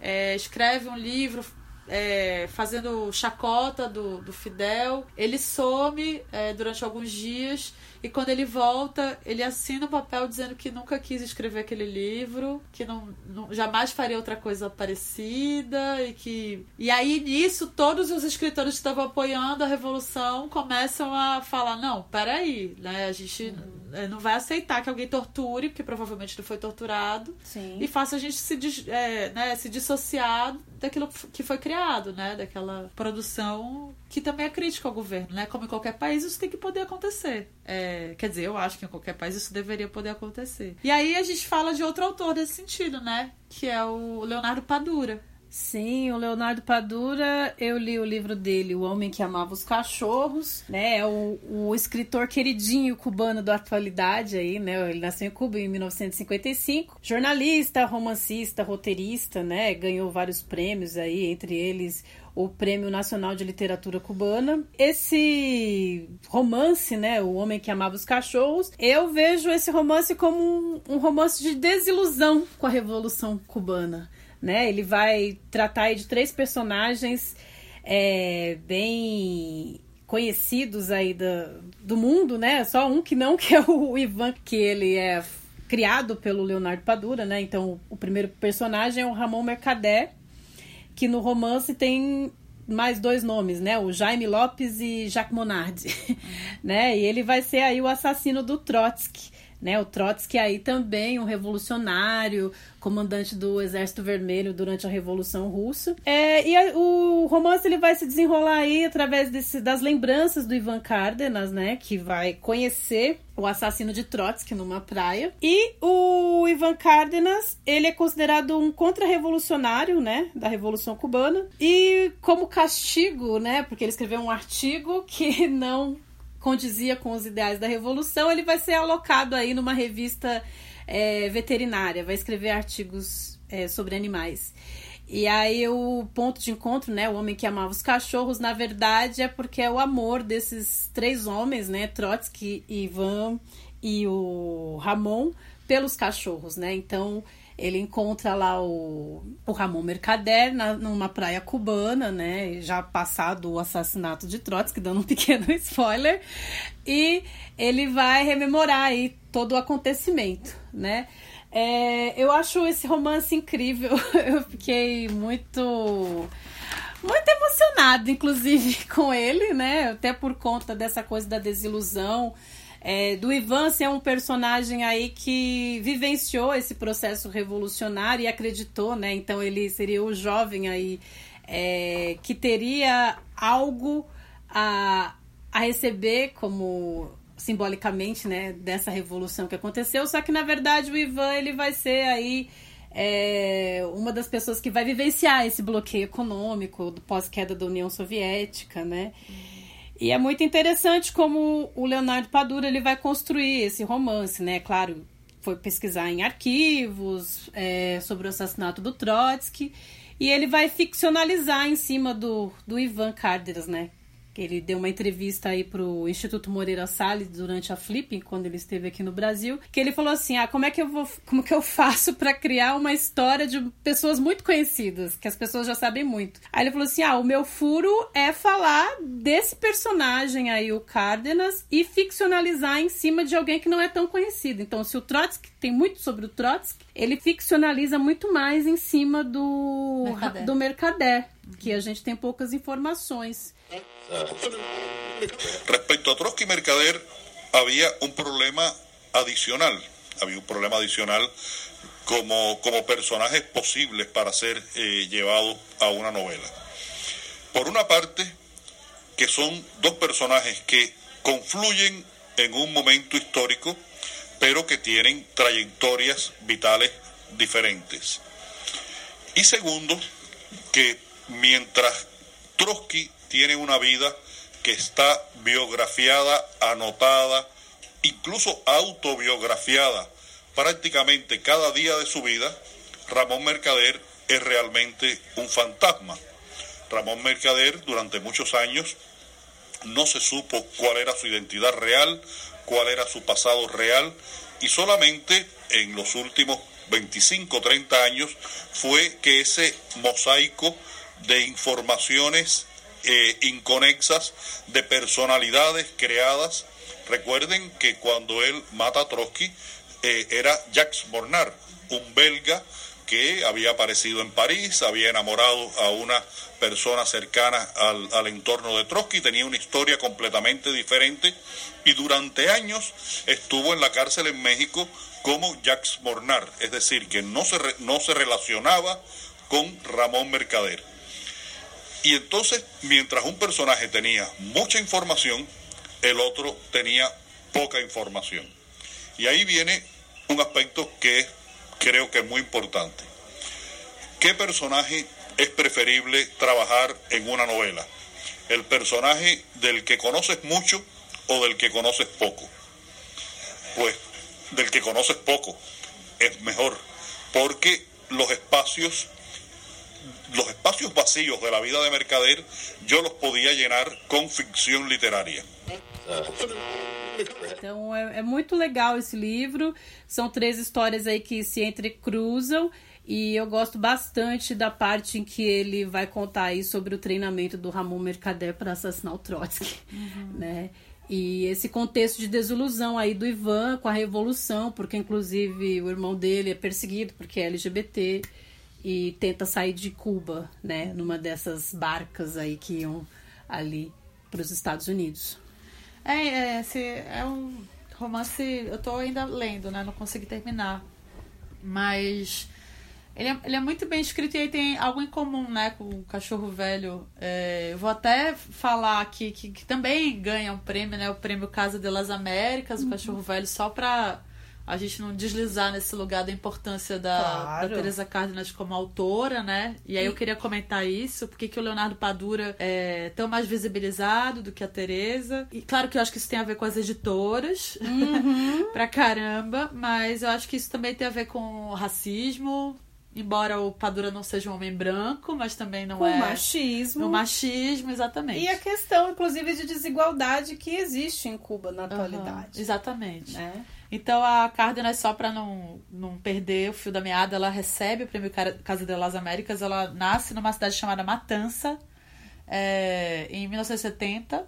é, escreve um livro é, fazendo chacota do, do Fidel. Ele some é, durante alguns dias e quando ele volta, ele assina o um papel dizendo que nunca quis escrever aquele livro, que não, não, jamais faria outra coisa parecida e que e aí nisso todos os escritores que estavam apoiando a revolução começam a falar não, peraí, né? A gente uhum. não vai aceitar que alguém torture, porque provavelmente não foi torturado, Sim. e faça a gente se, é, né, se dissociar daquilo que foi criado, né? Daquela produção que também é crítica ao governo, né? Como em qualquer país, isso tem que poder acontecer. É, quer dizer, eu acho que em qualquer país isso deveria poder acontecer. E aí a gente fala de outro autor nesse sentido, né? Que é o Leonardo Padura. Sim, o Leonardo Padura, eu li o livro dele, O Homem que Amava os Cachorros, né? É o, o escritor queridinho cubano da atualidade aí, né? Ele nasceu em Cuba em 1955. Jornalista, romancista, roteirista, né? Ganhou vários prêmios aí, entre eles o Prêmio Nacional de Literatura Cubana. Esse romance, né, O Homem que Amava os Cachorros, eu vejo esse romance como um, um romance de desilusão com a Revolução Cubana né? Ele vai tratar de três personagens é, bem conhecidos aí do, do mundo, né? Só um que não, que é o Ivan, que ele é criado pelo Leonardo Padura, né? Então, o primeiro personagem é o Ramon Mercader, que no romance tem mais dois nomes, né? O Jaime Lopes e Jacques Monardi, né? E ele vai ser aí o assassino do Trotsky, né? O Trotsky aí também um revolucionário, comandante do Exército Vermelho durante a Revolução Russa. É, e a, o romance ele vai se desenrolar aí através desse, das lembranças do Ivan Cárdenas, né? Que vai conhecer o assassino de Trotsky numa praia. E o Ivan Cárdenas, ele é considerado um contra-revolucionário, né? Da Revolução Cubana. E como castigo, né? Porque ele escreveu um artigo que não condizia com os ideais da revolução, ele vai ser alocado aí numa revista é, veterinária, vai escrever artigos é, sobre animais. E aí o ponto de encontro, né, o homem que amava os cachorros, na verdade é porque é o amor desses três homens, né, Trotsky, Ivan e o Ramon, pelos cachorros, né? Então ele encontra lá o, o Ramon Mercader na, numa praia cubana, né? Já passado o assassinato de Trotsky, dando um pequeno spoiler. E ele vai rememorar aí todo o acontecimento, né? É, eu acho esse romance incrível. Eu fiquei muito muito emocionada, inclusive, com ele, né? Até por conta dessa coisa da desilusão. É, do Ivan ser um personagem aí que vivenciou esse processo revolucionário e acreditou, né? Então ele seria o jovem aí é, que teria algo a, a receber como simbolicamente, né, dessa revolução que aconteceu, só que na verdade o Ivan ele vai ser aí é, uma das pessoas que vai vivenciar esse bloqueio econômico do pós-queda da União Soviética, né? E é muito interessante como o Leonardo Padura ele vai construir esse romance, né? Claro, foi pesquisar em arquivos é, sobre o assassinato do Trotsky e ele vai ficcionalizar em cima do, do Ivan Cárdenas, né? Ele deu uma entrevista aí pro Instituto Moreira Salles durante a Flipping, quando ele esteve aqui no Brasil, que ele falou assim: "Ah, como é que eu vou, como que eu faço para criar uma história de pessoas muito conhecidas, que as pessoas já sabem muito?". Aí ele falou assim: "Ah, o meu furo é falar desse personagem aí, o Cárdenas, e ficcionalizar em cima de alguém que não é tão conhecido. Então, se o Trotsky tem muito sobre o Trotsky, ele ficcionaliza muito mais em cima do Mercader. do Mercader, que a gente tem poucas informações. Respecto a Trotsky y Mercader, había un problema adicional. Había un problema adicional como, como personajes posibles para ser eh, llevados a una novela. Por una parte, que son dos personajes que confluyen en un momento histórico, pero que tienen trayectorias vitales diferentes. Y segundo, que mientras Trotsky tiene una vida que está biografiada, anotada, incluso autobiografiada prácticamente cada día de su vida, Ramón Mercader es realmente un fantasma. Ramón Mercader durante muchos años no se supo cuál era su identidad real, cuál era su pasado real y solamente en los últimos 25, 30 años fue que ese mosaico de informaciones eh, inconexas, de personalidades creadas. Recuerden que cuando él mata a Trotsky eh, era Jacques Mornar, un belga que había aparecido en París, había enamorado a una persona cercana al, al, entorno de Trotsky, tenía una historia completamente diferente y durante años estuvo en la cárcel en México como Jacques Mornar, es decir, que no se, re, no se relacionaba con Ramón Mercader. Y entonces, mientras un personaje tenía mucha información, el otro tenía poca información. Y ahí viene un aspecto que creo que es muy importante. ¿Qué personaje es preferible trabajar en una novela? ¿El personaje del que conoces mucho o del que conoces poco? Pues del que conoces poco es mejor, porque los espacios los espacios vacíos de la vida de Mercader yo los podía llenar con ficción literaria. Então é, é, muito legal esse livro. São três histórias aí que se entrecruzam. E eu gosto bastante da parte em que ele vai contar aí sobre o treinamento do Ramon Mercader para assassinar o Trotsky, uhum. né? E esse contexto de desilusão aí do Ivan com a revolução, porque inclusive o irmão dele é perseguido porque é LGBT e tenta sair de Cuba, né, numa dessas barcas aí que iam ali para os Estados Unidos. É, é, esse é um romance, eu tô ainda lendo, né, não consegui terminar, mas ele é, ele é muito bem escrito e aí tem algo em comum, né, com o Cachorro Velho. É, eu vou até falar aqui que, que, também ganha um prêmio, né, o prêmio Casa de las Américas, uhum. o Cachorro Velho, só para a gente não deslizar nesse lugar da importância da, claro. da Teresa Cárdenas como autora, né? E aí eu queria comentar isso, porque que o Leonardo Padura é tão mais visibilizado do que a Teresa. E claro que eu acho que isso tem a ver com as editoras, uhum. pra caramba, mas eu acho que isso também tem a ver com racismo, Embora o Padura não seja um homem branco, mas também não Com é. machismo. O machismo, exatamente. E a questão, inclusive, de desigualdade que existe em Cuba na atualidade. Uhum, exatamente. Né? Então a Cárdenas, só para não, não perder o fio da meada, ela recebe o prêmio Casa de las Américas. Ela nasce numa cidade chamada Matança, é, em 1970.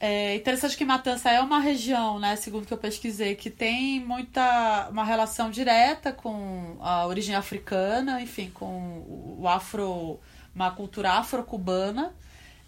É interessante que Matança é uma região, né, segundo que eu pesquisei, que tem muita uma relação direta com a origem africana, enfim, com o afro, uma cultura afro-cubana.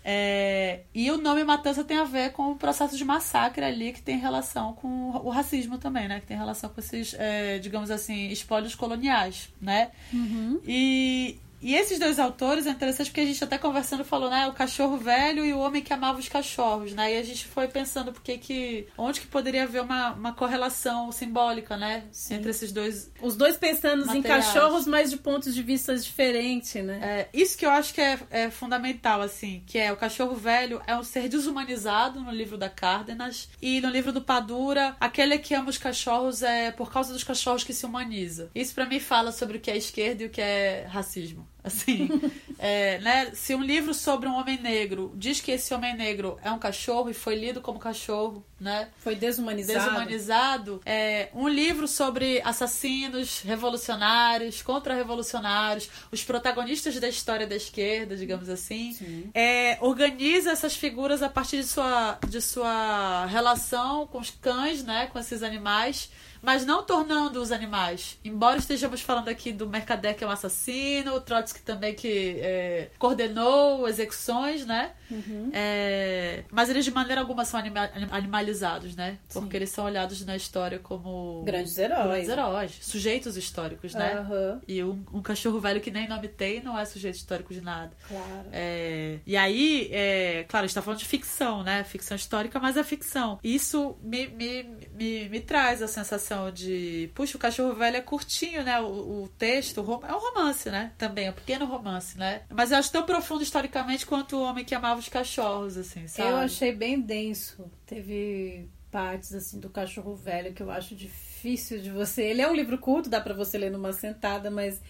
É, e o nome Matança tem a ver com o processo de massacre ali, que tem relação com o racismo também, né? Que tem relação com esses, é, digamos assim, espólios coloniais, né? Uhum. E, e esses dois autores é interessante porque a gente até conversando falou, né? O cachorro velho e o homem que amava os cachorros, né? E a gente foi pensando porque que onde que poderia haver uma, uma correlação simbólica, né? Sim. Entre esses dois. Os dois pensando em cachorros, mas de pontos de vista diferentes, né? É, isso que eu acho que é, é fundamental, assim, que é o cachorro velho é um ser desumanizado no livro da Cárdenas e no livro do Padura, aquele que ama os cachorros é por causa dos cachorros que se humaniza. Isso pra mim fala sobre o que é esquerda e o que é racismo. Assim, é, né? Se um livro sobre um homem negro diz que esse homem negro é um cachorro e foi lido como cachorro, né? Foi desumanizado. Desumanizado. É, um livro sobre assassinos, revolucionários, contra-revolucionários, os protagonistas da história da esquerda, digamos assim. É, organiza essas figuras a partir de sua, de sua relação com os cães, né? Com esses animais mas não tornando os animais. Embora estejamos falando aqui do Mercader, que é um assassino, o Trotsky também que é, coordenou execuções, né? Uhum. É, mas eles de maneira alguma são anima- animalizados, né? Porque Sim. eles são olhados na história como Grandes heróis. grandes heróis, sujeitos históricos, né? Aham. E um, um cachorro velho que nem nome tem não é sujeito histórico de nada. Claro. É, e aí, é, claro, a gente tá falando de ficção, né? Ficção histórica, mas é ficção. Isso me, me, me, me traz a sensação de, puxa, o cachorro velho é curtinho, né? O, o texto o é um romance, né? Também, é um pequeno romance, né? Mas eu acho tão profundo historicamente quanto o homem que amava os cachorros, assim, sabe? Eu achei bem denso. Teve partes assim do cachorro velho que eu acho difícil de você. Ele é um livro curto, dá pra você ler numa sentada, mas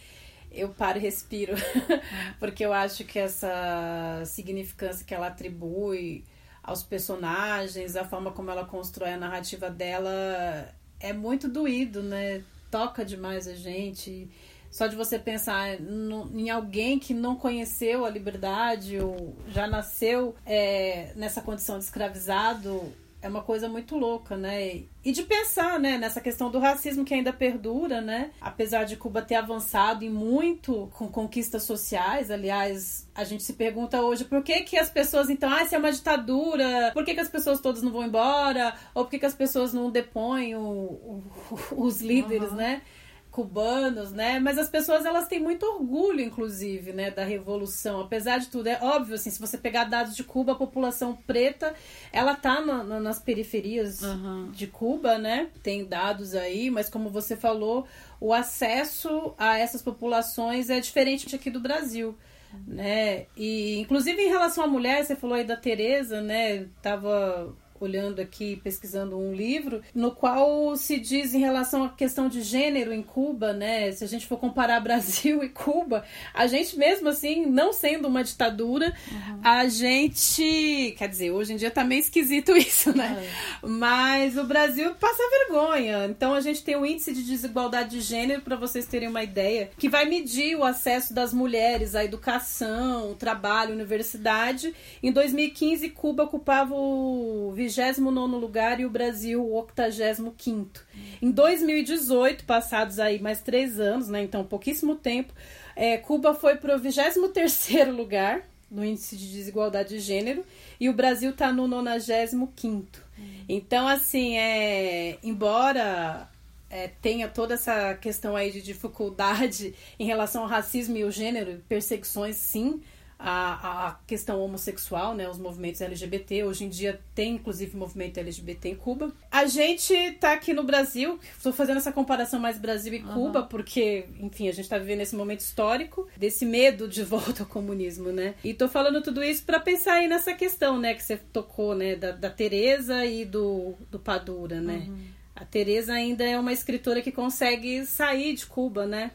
eu paro e respiro. Porque eu acho que essa significância que ela atribui aos personagens, a forma como ela constrói a narrativa dela é muito doído, né? Toca demais a gente. Só de você pensar no- em alguém que não conheceu a liberdade ou já nasceu é, nessa condição de escravizado é uma coisa muito louca, né? E de pensar, né, nessa questão do racismo que ainda perdura, né? Apesar de Cuba ter avançado em muito com conquistas sociais, aliás, a gente se pergunta hoje por que que as pessoas então, ah, se é uma ditadura, por que que as pessoas todas não vão embora? Ou por que que as pessoas não depõem o- o- os líderes, né? Cubanos, né? Mas as pessoas elas têm muito orgulho, inclusive, né, da revolução. Apesar de tudo, é óbvio assim, se você pegar dados de Cuba, a população preta, ela tá na- na- nas periferias Uhum. de Cuba, né? Tem dados aí, mas como você falou, o acesso a essas populações é diferente aqui do Brasil. Né? E inclusive em relação à mulher, você falou aí da Teresa, né? Tava olhando aqui, pesquisando um livro, no qual se diz em relação à questão de gênero em Cuba, né? Se a gente for comparar Brasil e Cuba, a gente mesmo assim, não sendo uma ditadura, a gente, quer dizer, hoje em dia tá meio esquisito isso, né? Mas o Brasil passa vergonha. Então a gente tem um índice de desigualdade de gênero, para vocês terem uma ideia, que vai medir o acesso das mulheres à educação, trabalho, universidade. Em 2015, Cuba ocupava o 29 lugar e o Brasil o 85. Em 2018, passados aí mais três anos, né? Então pouquíssimo tempo, é, Cuba foi para o 23 lugar no índice de desigualdade de gênero e o Brasil está no 95. Então, assim, é, embora é, tenha toda essa questão aí de dificuldade em relação ao racismo e o gênero, perseguições, sim, a, a questão homossexual, né, os movimentos LGBT. Hoje em dia tem, inclusive, movimento LGBT em Cuba. A gente tá aqui no Brasil, estou fazendo essa comparação mais Brasil e Cuba, porque, enfim, a gente tá vivendo esse momento histórico desse medo de volta ao comunismo, né? E tô falando tudo isso para pensar aí nessa questão, né, que você tocou, né, da, da Teresa e do, do Padura, né? A Teresa ainda é uma escritora que consegue sair de Cuba, né?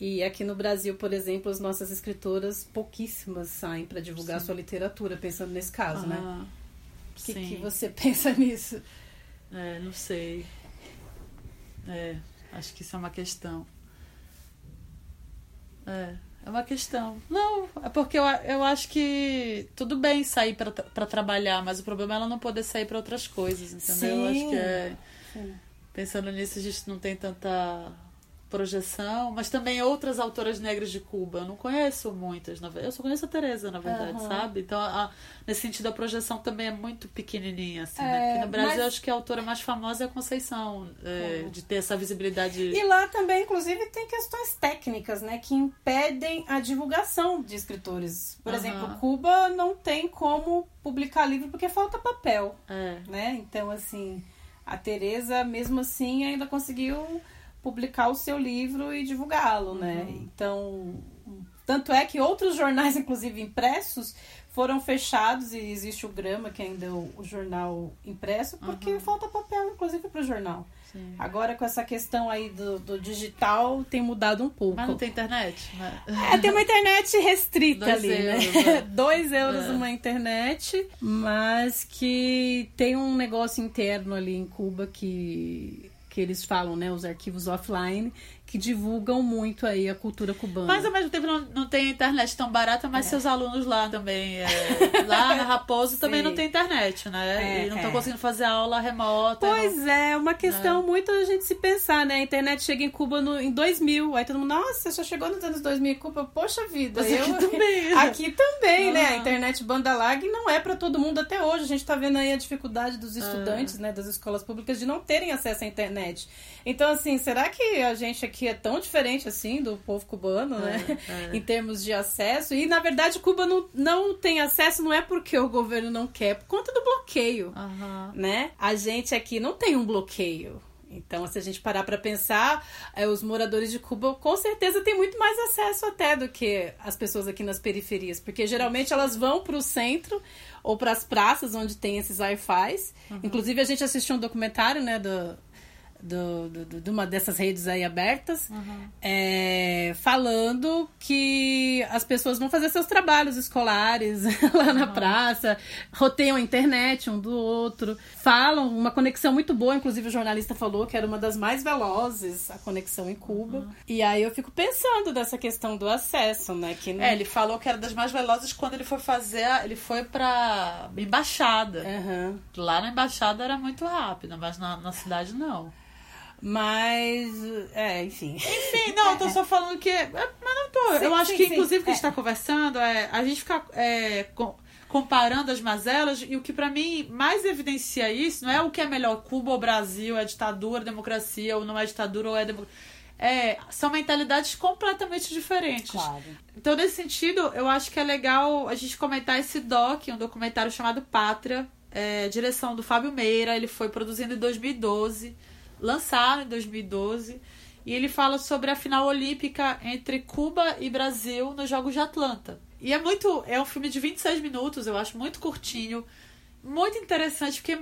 E aqui no Brasil, por exemplo, as nossas escritoras pouquíssimas saem para divulgar sua literatura, pensando nesse caso, né? Ah, O que, sim. que você pensa nisso? É, não sei. É, acho que isso é uma questão. É, é uma questão. Não, é porque eu, eu acho que tudo bem sair para trabalhar, mas o problema é ela não poder sair para outras coisas, entendeu? Sim. Eu acho que é. Sim. Pensando nisso, a gente não tem tanta projeção, mas também outras autoras negras de Cuba. Eu não conheço muitas. Eu só conheço a Teresa, na verdade, uhum. sabe? Então, a, nesse sentido, a projeção também é muito pequenininha, assim, é, né? Porque no Brasil, mas... acho que a autora mais famosa é a Conceição, é, de ter essa visibilidade. E lá também, inclusive, tem questões técnicas, né? Que impedem a divulgação de escritores. Por uhum. exemplo, Cuba não tem como publicar livro porque falta papel, é. né? Então, assim... A Teresa, mesmo assim, ainda conseguiu publicar o seu livro e divulgá-lo, né? uhum. né? Então, tanto é que outros jornais, inclusive impressos, foram fechados e existe o Grama, que ainda é o, o jornal impresso, porque uhum. falta papel, inclusive, para o jornal. Sim. Agora, com essa questão aí do, do, digital, tem mudado um pouco. Mas não tem internet? Né? É, tem uma internet restrita Dois ali, né? euros, né? Dois euros é. uma internet, mas que tem um negócio interno ali em Cuba que que eles falam, né, os arquivos offline, que divulgam muito aí a cultura cubana. Mas ao mesmo tempo não, não tem internet tão barata, mas é. seus alunos lá também. É, lá na Raposo também não tem internet, né? É, e não estão é. conseguindo fazer aula remota. Pois não... é, uma questão é. muito a gente se pensar, né? A internet chega em Cuba no, em 2000, aí todo mundo, nossa, só chegou nos anos 2000 em Cuba, poxa vida. Mas eu, aqui também. Aqui também, né? A internet banda larga não é para todo mundo até hoje. A gente tá vendo aí a dificuldade dos estudantes, né, das escolas públicas de não terem acesso à internet. Então, assim, será que a gente aqui é tão diferente assim do povo cubano, né? É, é. em termos de acesso. E, na verdade, Cuba não, não tem acesso, não é porque o governo não quer, é por conta do bloqueio, uhum. né? A gente aqui não tem um bloqueio. Então, se a gente parar para pensar, é, os moradores de Cuba com certeza têm muito mais acesso até do que as pessoas aqui nas periferias, porque geralmente elas vão para o centro ou para as praças onde tem esses wi-fi. Uhum. Inclusive, a gente assistiu um documentário, né, do, do, do, de uma dessas redes aí abertas, uhum. é, falando que as pessoas vão fazer seus trabalhos escolares lá na uhum. praça, roteiam a internet um do outro, falam uma conexão muito boa, inclusive o jornalista falou que era uma das mais velozes a conexão em Cuba. Uhum. E aí eu fico pensando dessa questão do acesso, né? Que não... É, ele falou que era das mais velozes quando ele foi fazer, ele foi pra embaixada. Lá na embaixada era muito rápido, mas na, na cidade não. Mas, é, enfim. Enfim, não, eu tô só falando que. É, mas não tô. Sim, eu acho sim, que, inclusive, o que a gente é. tá conversando é a gente ficar é, comparando as mazelas, e o que para mim mais evidencia isso não é o que é melhor, Cuba ou Brasil, é ditadura, democracia, ou não é ditadura, ou é democracia. É, são mentalidades completamente diferentes. Claro. Então, nesse sentido, eu acho que é legal a gente comentar esse doc, um documentário chamado Pátria, é, direção do Fábio Meira, ele foi produzido em 2012 lançado em 2012. E ele fala sobre a final olímpica entre Cuba e Brasil nos Jogos de Atlanta. E é muito. É um filme de 26 minutos, eu acho muito curtinho. Muito interessante, porque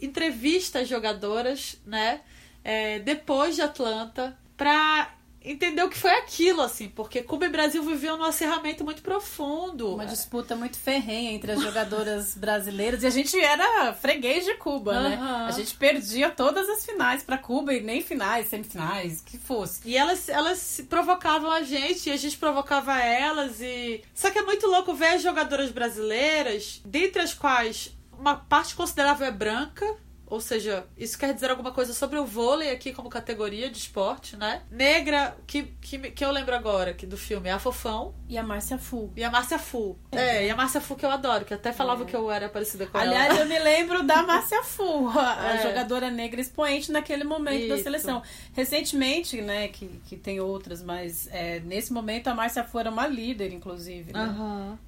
entrevista as jogadoras, né? É, depois de Atlanta, pra entender o que foi aquilo, assim, porque Cuba e Brasil viviam num acerramento muito profundo. Uma disputa muito ferrenha entre as jogadoras brasileiras. E a gente era freguês de Cuba, uhum. né? A gente perdia todas as finais para Cuba e nem finais, semifinais, que fosse. E elas, elas provocavam a gente e a gente provocava elas. e Só que é muito louco ver as jogadoras brasileiras, dentre as quais uma parte considerável é branca, ou seja, isso quer dizer alguma coisa sobre o vôlei aqui como categoria de esporte, né? Negra, que, que, que eu lembro agora aqui do filme, é a Fofão. E a Márcia Fu. E a Márcia Fu. É, é e a Márcia Fu que eu adoro, que até falava é. que eu era parecida com Aliás, ela. Aliás, eu me lembro da Márcia Fu, a, é. jogadora negra expoente naquele momento isso. da seleção. Recentemente, né, que, que tem outras, mas é, nesse momento a Márcia Fu era uma líder, inclusive. Né? Uhum.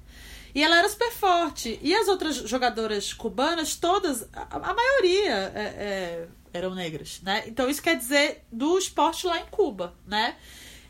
E ela era super forte. E as outras jogadoras cubanas, todas, a, a maioria é, é, eram negras, né? Então isso quer dizer do esporte lá em Cuba, né?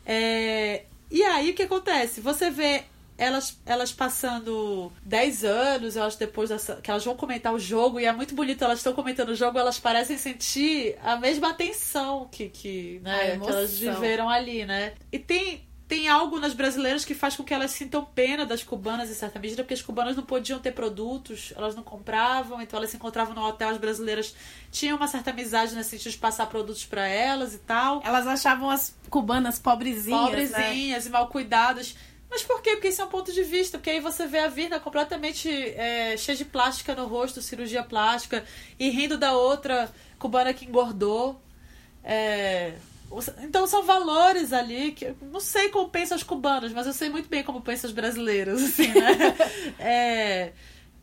É, e aí o que acontece? Você vê elas, elas passando 10 anos, eu acho, depois dessa, que elas vão comentar o jogo, e é muito bonito, elas estão comentando o jogo, elas parecem sentir a mesma atenção que, que, né, que elas viveram ali, né? E tem, tem algo nas brasileiras que faz com que elas sintam pena das cubanas em certa medida, porque as cubanas não podiam ter produtos, elas não compravam, então elas se encontravam no hotel, as brasileiras tinham uma certa amizade nesse sentido de passar produtos para elas e tal. Elas achavam as cubanas pobrezinhas, pobrezinhas né? e mal cuidadas. Mas por quê? Porque esse é um ponto de vista. Porque aí você vê a Virna completamente é, cheia de plástica no rosto, cirurgia plástica, e rindo da outra cubana que engordou. É, então são valores ali que eu não sei como pensam os cubanos, mas eu sei muito bem como pensam os brasileiros, assim, né? é,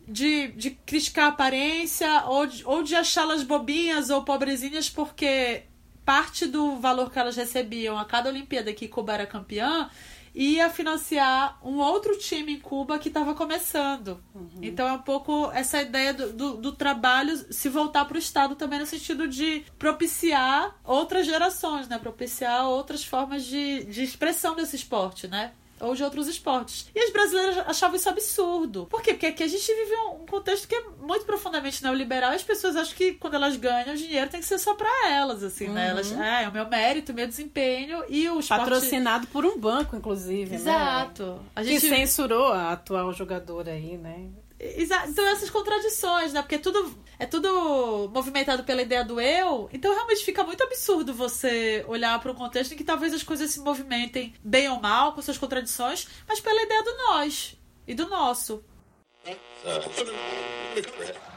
de, de criticar a aparência ou de, ou de achá-las bobinhas ou pobrezinhas porque parte do valor que elas recebiam a cada Olimpíada que Cuba era campeã ia financiar um outro time em Cuba que estava começando. Uhum. Então é um pouco essa ideia do, do, do trabalho se voltar para o Estado também no sentido de propiciar outras gerações, né? Propiciar outras formas de, de expressão desse esporte, né? Ou de outros esportes. E as brasileiras achavam isso absurdo. Por quê? Porque aqui a gente vive um contexto que é muito profundamente neoliberal e as pessoas acham que quando elas ganham o dinheiro tem que ser só pra elas, assim, uhum. né? Elas, é, é o meu mérito, o meu desempenho e o esporte... Patrocinado por um banco, inclusive, né? Exato. né? A gente... Que censurou a atual jogadora aí, né? Exato. Então essas contradições, né? Porque tudo é tudo movimentado pela ideia do eu. Então realmente fica muito absurdo você olhar para um contexto em que talvez as coisas se movimentem bem ou mal, com suas contradições, mas pela ideia do nós e do nosso.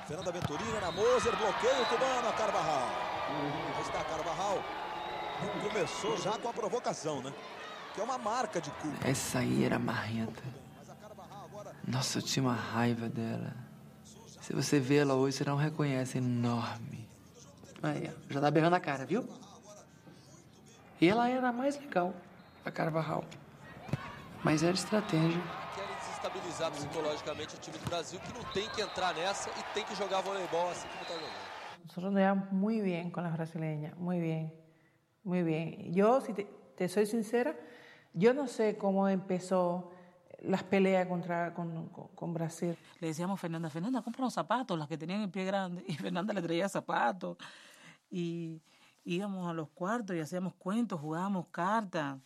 Fernanda Venturina na Moser, bloqueio cubano a Carvajal. Aí está Carvajal. Começou já com a provocação, né? Que é uma marca de Cuba. Essa aí era marrenta. Nossa, eu tinha uma raiva dela. Se você vê ela hoje, você não reconhece. É enorme. Aí, já tá berrando a cara, viu? E ela era mais legal, a Carvajal. Mas era estratégia. Querem desestabilizar psicologicamente o time do Brasil, que não tem que entrar nessa e tem que jogar voleibol assim como tá jogando. Nosotros nos llevamos muy bien con las brasileñas, muy bien, muy bien. Yo, si te, te soy sincera, yo no sé cómo empezó las peleas contra, con, con, Brasil. Le decíamos a Fernanda, Fernanda, compra unos zapatos, las que tenían el pie grande. Y Fernanda le traía zapatos. Y íbamos a los cuartos y hacíamos cuentos, jugábamos cartas.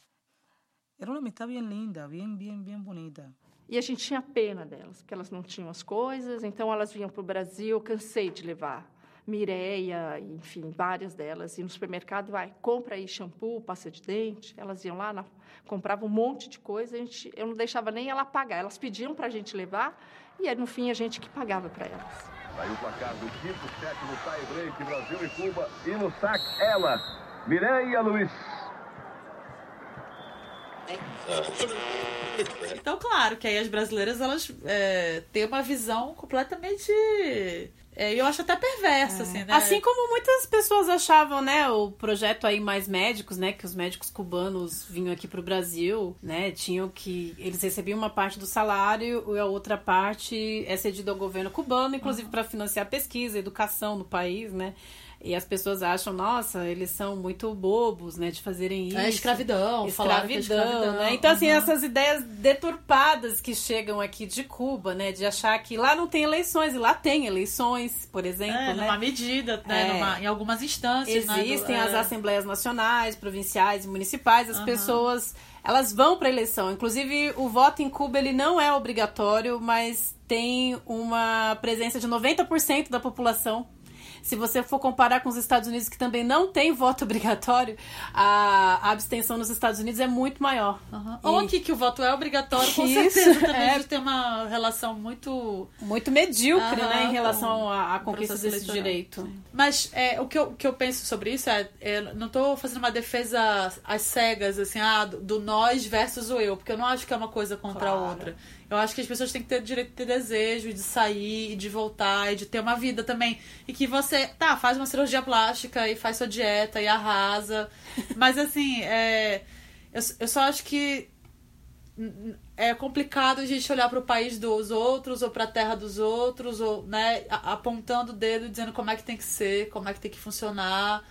Era uma amistad bem linda, bem, bem, bem bonita. E a gente tinha pena delas, porque elas não tinham as coisas, então elas vinham para o Brasil, cansei de levar. Mireia, enfim, várias delas, iam no supermercado, vai, compra aí shampoo, pasta de dente. Elas iam lá, na, compravam um monte de coisa, a gente, eu não deixava nem ela pagar. Elas pediam para a gente levar e aí, no fim a gente que pagava para elas. Aí o placar do quinto set no tie break, Brasil e Cuba. E no saque, ela, Mireia Luiz. Então, claro que aí as brasileiras elas é, têm uma visão completamente é, eu acho até perverso, é. assim, né? Assim como muitas pessoas achavam, né, o projeto aí Mais Médicos, né, que os médicos cubanos vinham aqui pro Brasil, né, tinham que... Eles recebiam uma parte do salário e a outra parte é cedida ao governo cubano, inclusive uhum. para financiar pesquisa, educação no país, né? E as pessoas acham, nossa, eles são muito bobos, né, de fazerem isso. É escravidão, escravidão, é escravidão né? Então, assim, uhum. essas ideias deturpadas que chegam aqui de Cuba, né, de achar que lá não tem eleições, e lá tem eleições, por exemplo, é, né? numa medida, né, é, numa, em algumas instâncias. Existem né, do, as assembleias nacionais, provinciais e municipais, as uhum. pessoas elas vão para eleição. Inclusive, o voto em Cuba ele não é obrigatório, mas tem uma presença de 90% da população se você for comparar com os Estados Unidos, que também não tem voto obrigatório, a, abstenção nos Estados Unidos é muito maior. Uhum. Ou aqui que o voto é obrigatório, com Isso, certeza também é... tem uma relação muito... Muito medíocre, uhum, né, em relação à conquista desse eleitoral. direito. Sim. Mas é, o, que eu, que eu penso sobre isso é, é não estou fazendo uma defesa às cegas, assim, ah, do, do, nós versus o eu, porque eu não acho que é uma coisa contra claro. a outra. Eu acho que as pessoas têm que ter direito de ter desejo, de sair, de voltar, e de ter uma vida também. E que você, tá, faz uma cirurgia plástica e faz sua dieta e arrasa. Mas assim, é, eu, eu só acho que é complicado a gente olhar para o país dos outros ou para a terra dos outros, ou né, apontando o dedo dizendo como é que tem que ser, como é que tem que funcionar,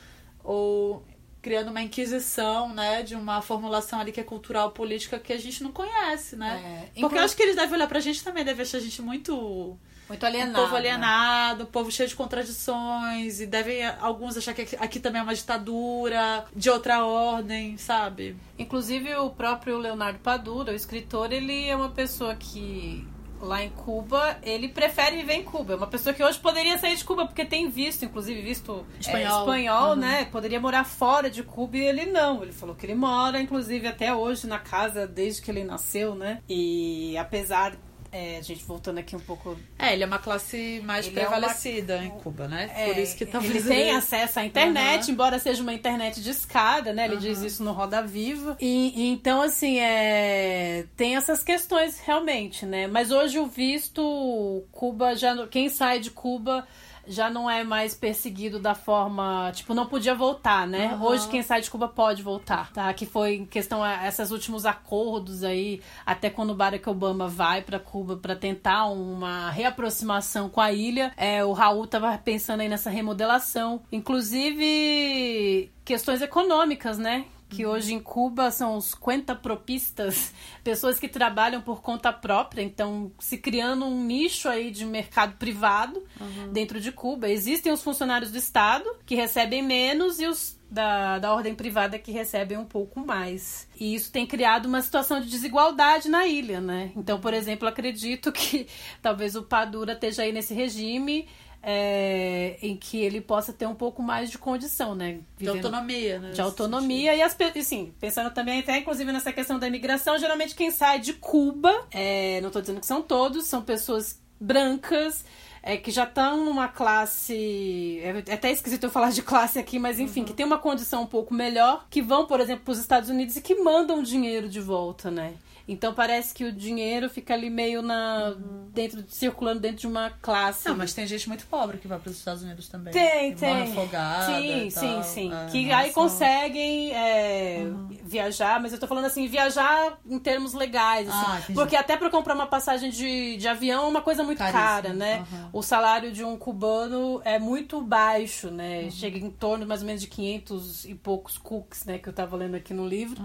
ou criando uma inquisição, né, de uma formulação ali que é cultural, política, que a gente não conhece, né? É. Porque eu acho que eles devem olhar pra gente também, devem achar a gente muito... Muito alienado. Um povo alienado, né? povo cheio de contradições, e devem alguns achar que aqui também é uma ditadura de outra ordem, sabe? Inclusive o próprio Leonardo Padura, o escritor, ele é uma pessoa que lá em Cuba, ele prefere viver em Cuba. É uma pessoa que hoje poderia sair de Cuba, porque tem visto, inclusive visto é, Espanhol. espanhol Uhum. né? Poderia morar fora de Cuba e ele não. Ele falou que ele mora, inclusive, até hoje na casa desde que ele nasceu, né? E apesar. É, gente, voltando aqui um pouco É, ele é uma classe mais Ele é uma- prevalecida em Cuba, né? É, Por isso que talvez ele tem acesso à internet, Aham. embora seja uma internet de escada, né? Ele diz isso no Roda Viva. E, então, assim, é... tem essas questões realmente, né? Mas hoje o visto, Cuba já. Quem sai de Cuba já não é mais perseguido da forma. Tipo, não podia voltar, né? Aham. Hoje quem sai de Cuba pode voltar, tá? Que foi em questão a esses últimos acordos aí, até quando Barack Obama vai pra Cuba pra tentar uma reaproximação com a ilha, é, o Raul tava pensando aí nessa remodelação, inclusive questões econômicas, né? Que hoje em Cuba são os propistas, pessoas que trabalham por conta própria, então se criando um nicho aí de mercado privado dentro de Cuba. Existem os funcionários do Estado que recebem menos e os da, da ordem privada que recebem um pouco mais. E isso tem criado uma situação de desigualdade na ilha, né? Então, por exemplo, acredito que talvez o Padura esteja aí nesse regime é, em que ele possa ter um pouco mais de condição, né? De autonomia, né? De autonomia. E, as, pe- e, sim, pensando também até, inclusive, nessa questão da imigração, geralmente quem sai de Cuba, é, não estou dizendo que são todos, são pessoas brancas, é, que já estão numa classe. É até esquisito eu falar de classe aqui, mas enfim, que tem uma condição um pouco melhor, que vão, por exemplo, para os Estados Unidos e que mandam dinheiro de volta, né? Então parece que o dinheiro fica ali meio na. dentro, circulando dentro de uma classe. Não, mas tem gente muito pobre que vai para os Estados Unidos também. Tem, que tem. Afogada sim, sim, sim. É, que aí conseguem é, viajar, mas eu tô falando assim, viajar em termos legais, assim. Ah, porque até pra comprar uma passagem de, de avião é uma coisa muito Caríssimo. cara, né? Aham. O salário de um cubano é muito baixo, Uhum. né? Chega em torno mais ou menos de 500 e poucos cooks, né? Que eu tava lendo aqui no livro.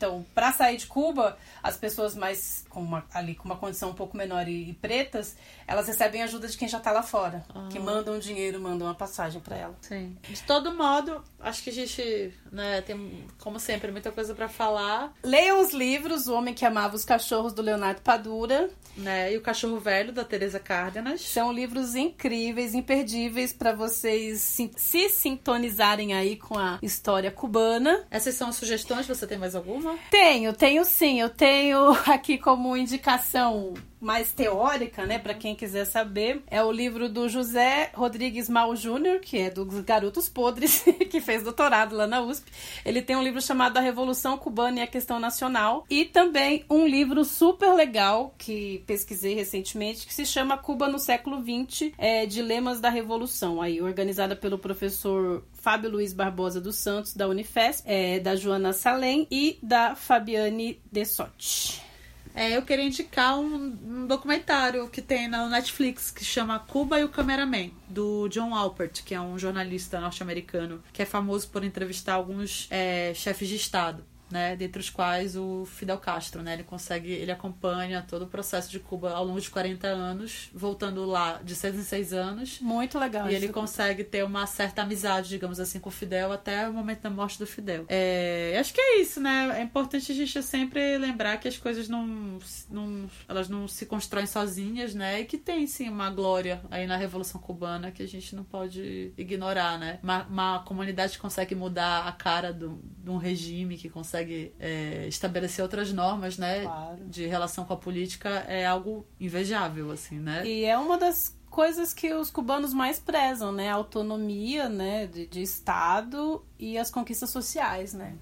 Então, para sair de Cuba, as pessoas mais com uma, ali com uma condição um pouco menor e, e pretas, elas recebem ajuda de quem já tá lá fora, que mandam dinheiro, mandam uma passagem para ela. Sim. De todo modo, acho que a gente, né, tem, como sempre, muita coisa para falar. Leiam os livros O Homem que Amava os Cachorros, do Leonardo Padura. Né, e O Cachorro Velho, da Teresa Cárdenas. São livros incríveis, imperdíveis para vocês se, se sintonizarem aí com a história cubana. Essas são as sugestões, você tem mais alguma? Tenho, tenho sim. Eu tenho aqui como indicação mais teórica, né, para quem quiser saber, é o livro do José Rodrigues Mal Júnior, que é dos Garotos Podres, que fez doutorado lá na USP. Ele tem um livro chamado A Revolução Cubana e a Questão Nacional e também um livro super legal que pesquisei recentemente que se chama Cuba no século XX, é, Dilemas da Revolução, aí organizada pelo professor Fábio Luiz Barbosa dos Santos da Unifesp, é, da Joana Salem e da Fabiane Dessotti. É, eu queria indicar um, um documentário que tem na Netflix que chama Cuba e o Cameraman, do John Alpert, que é um jornalista norte-americano que é famoso por entrevistar alguns é, chefes de Estado. Né, dentre os quais o Fidel Castro, né, ele consegue, ele acompanha todo o processo de Cuba ao longo de 40 anos, voltando lá de 6 em 6 anos. Muito legal. E ele consegue ter uma certa amizade, digamos assim, com o Fidel até o momento da morte do Fidel. É, acho que é isso, né? É importante a gente sempre lembrar que as coisas não, não, elas não se constroem sozinhas, né? E que tem sim uma glória aí na Revolução Cubana que a gente não pode ignorar, né? Uma, uma comunidade que consegue mudar a cara do, de um regime, que consegue é, estabelecer outras normas, né? De relação com a política é algo invejável, assim, né? E é uma das coisas que os cubanos mais prezam, né? A autonomia, né? De, de Estado e as conquistas sociais, né?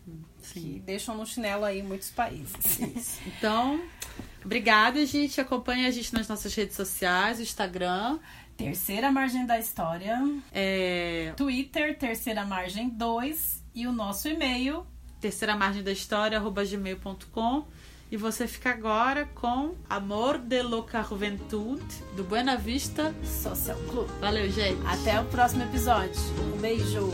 Que deixam no chinelo aí muitos países. Então, obrigada, gente. Acompanhe a gente nas nossas redes sociais, o Instagram. Terceira Margem da História. É... Twitter, Terceira Margem 2. E o nosso e-mail. Terceira Margem da História, arroba gmail.com. E você fica agora com Amor de Loca Juventude, do Buena Vista Social Club. Valeu, gente. Até o próximo episódio. Um beijo.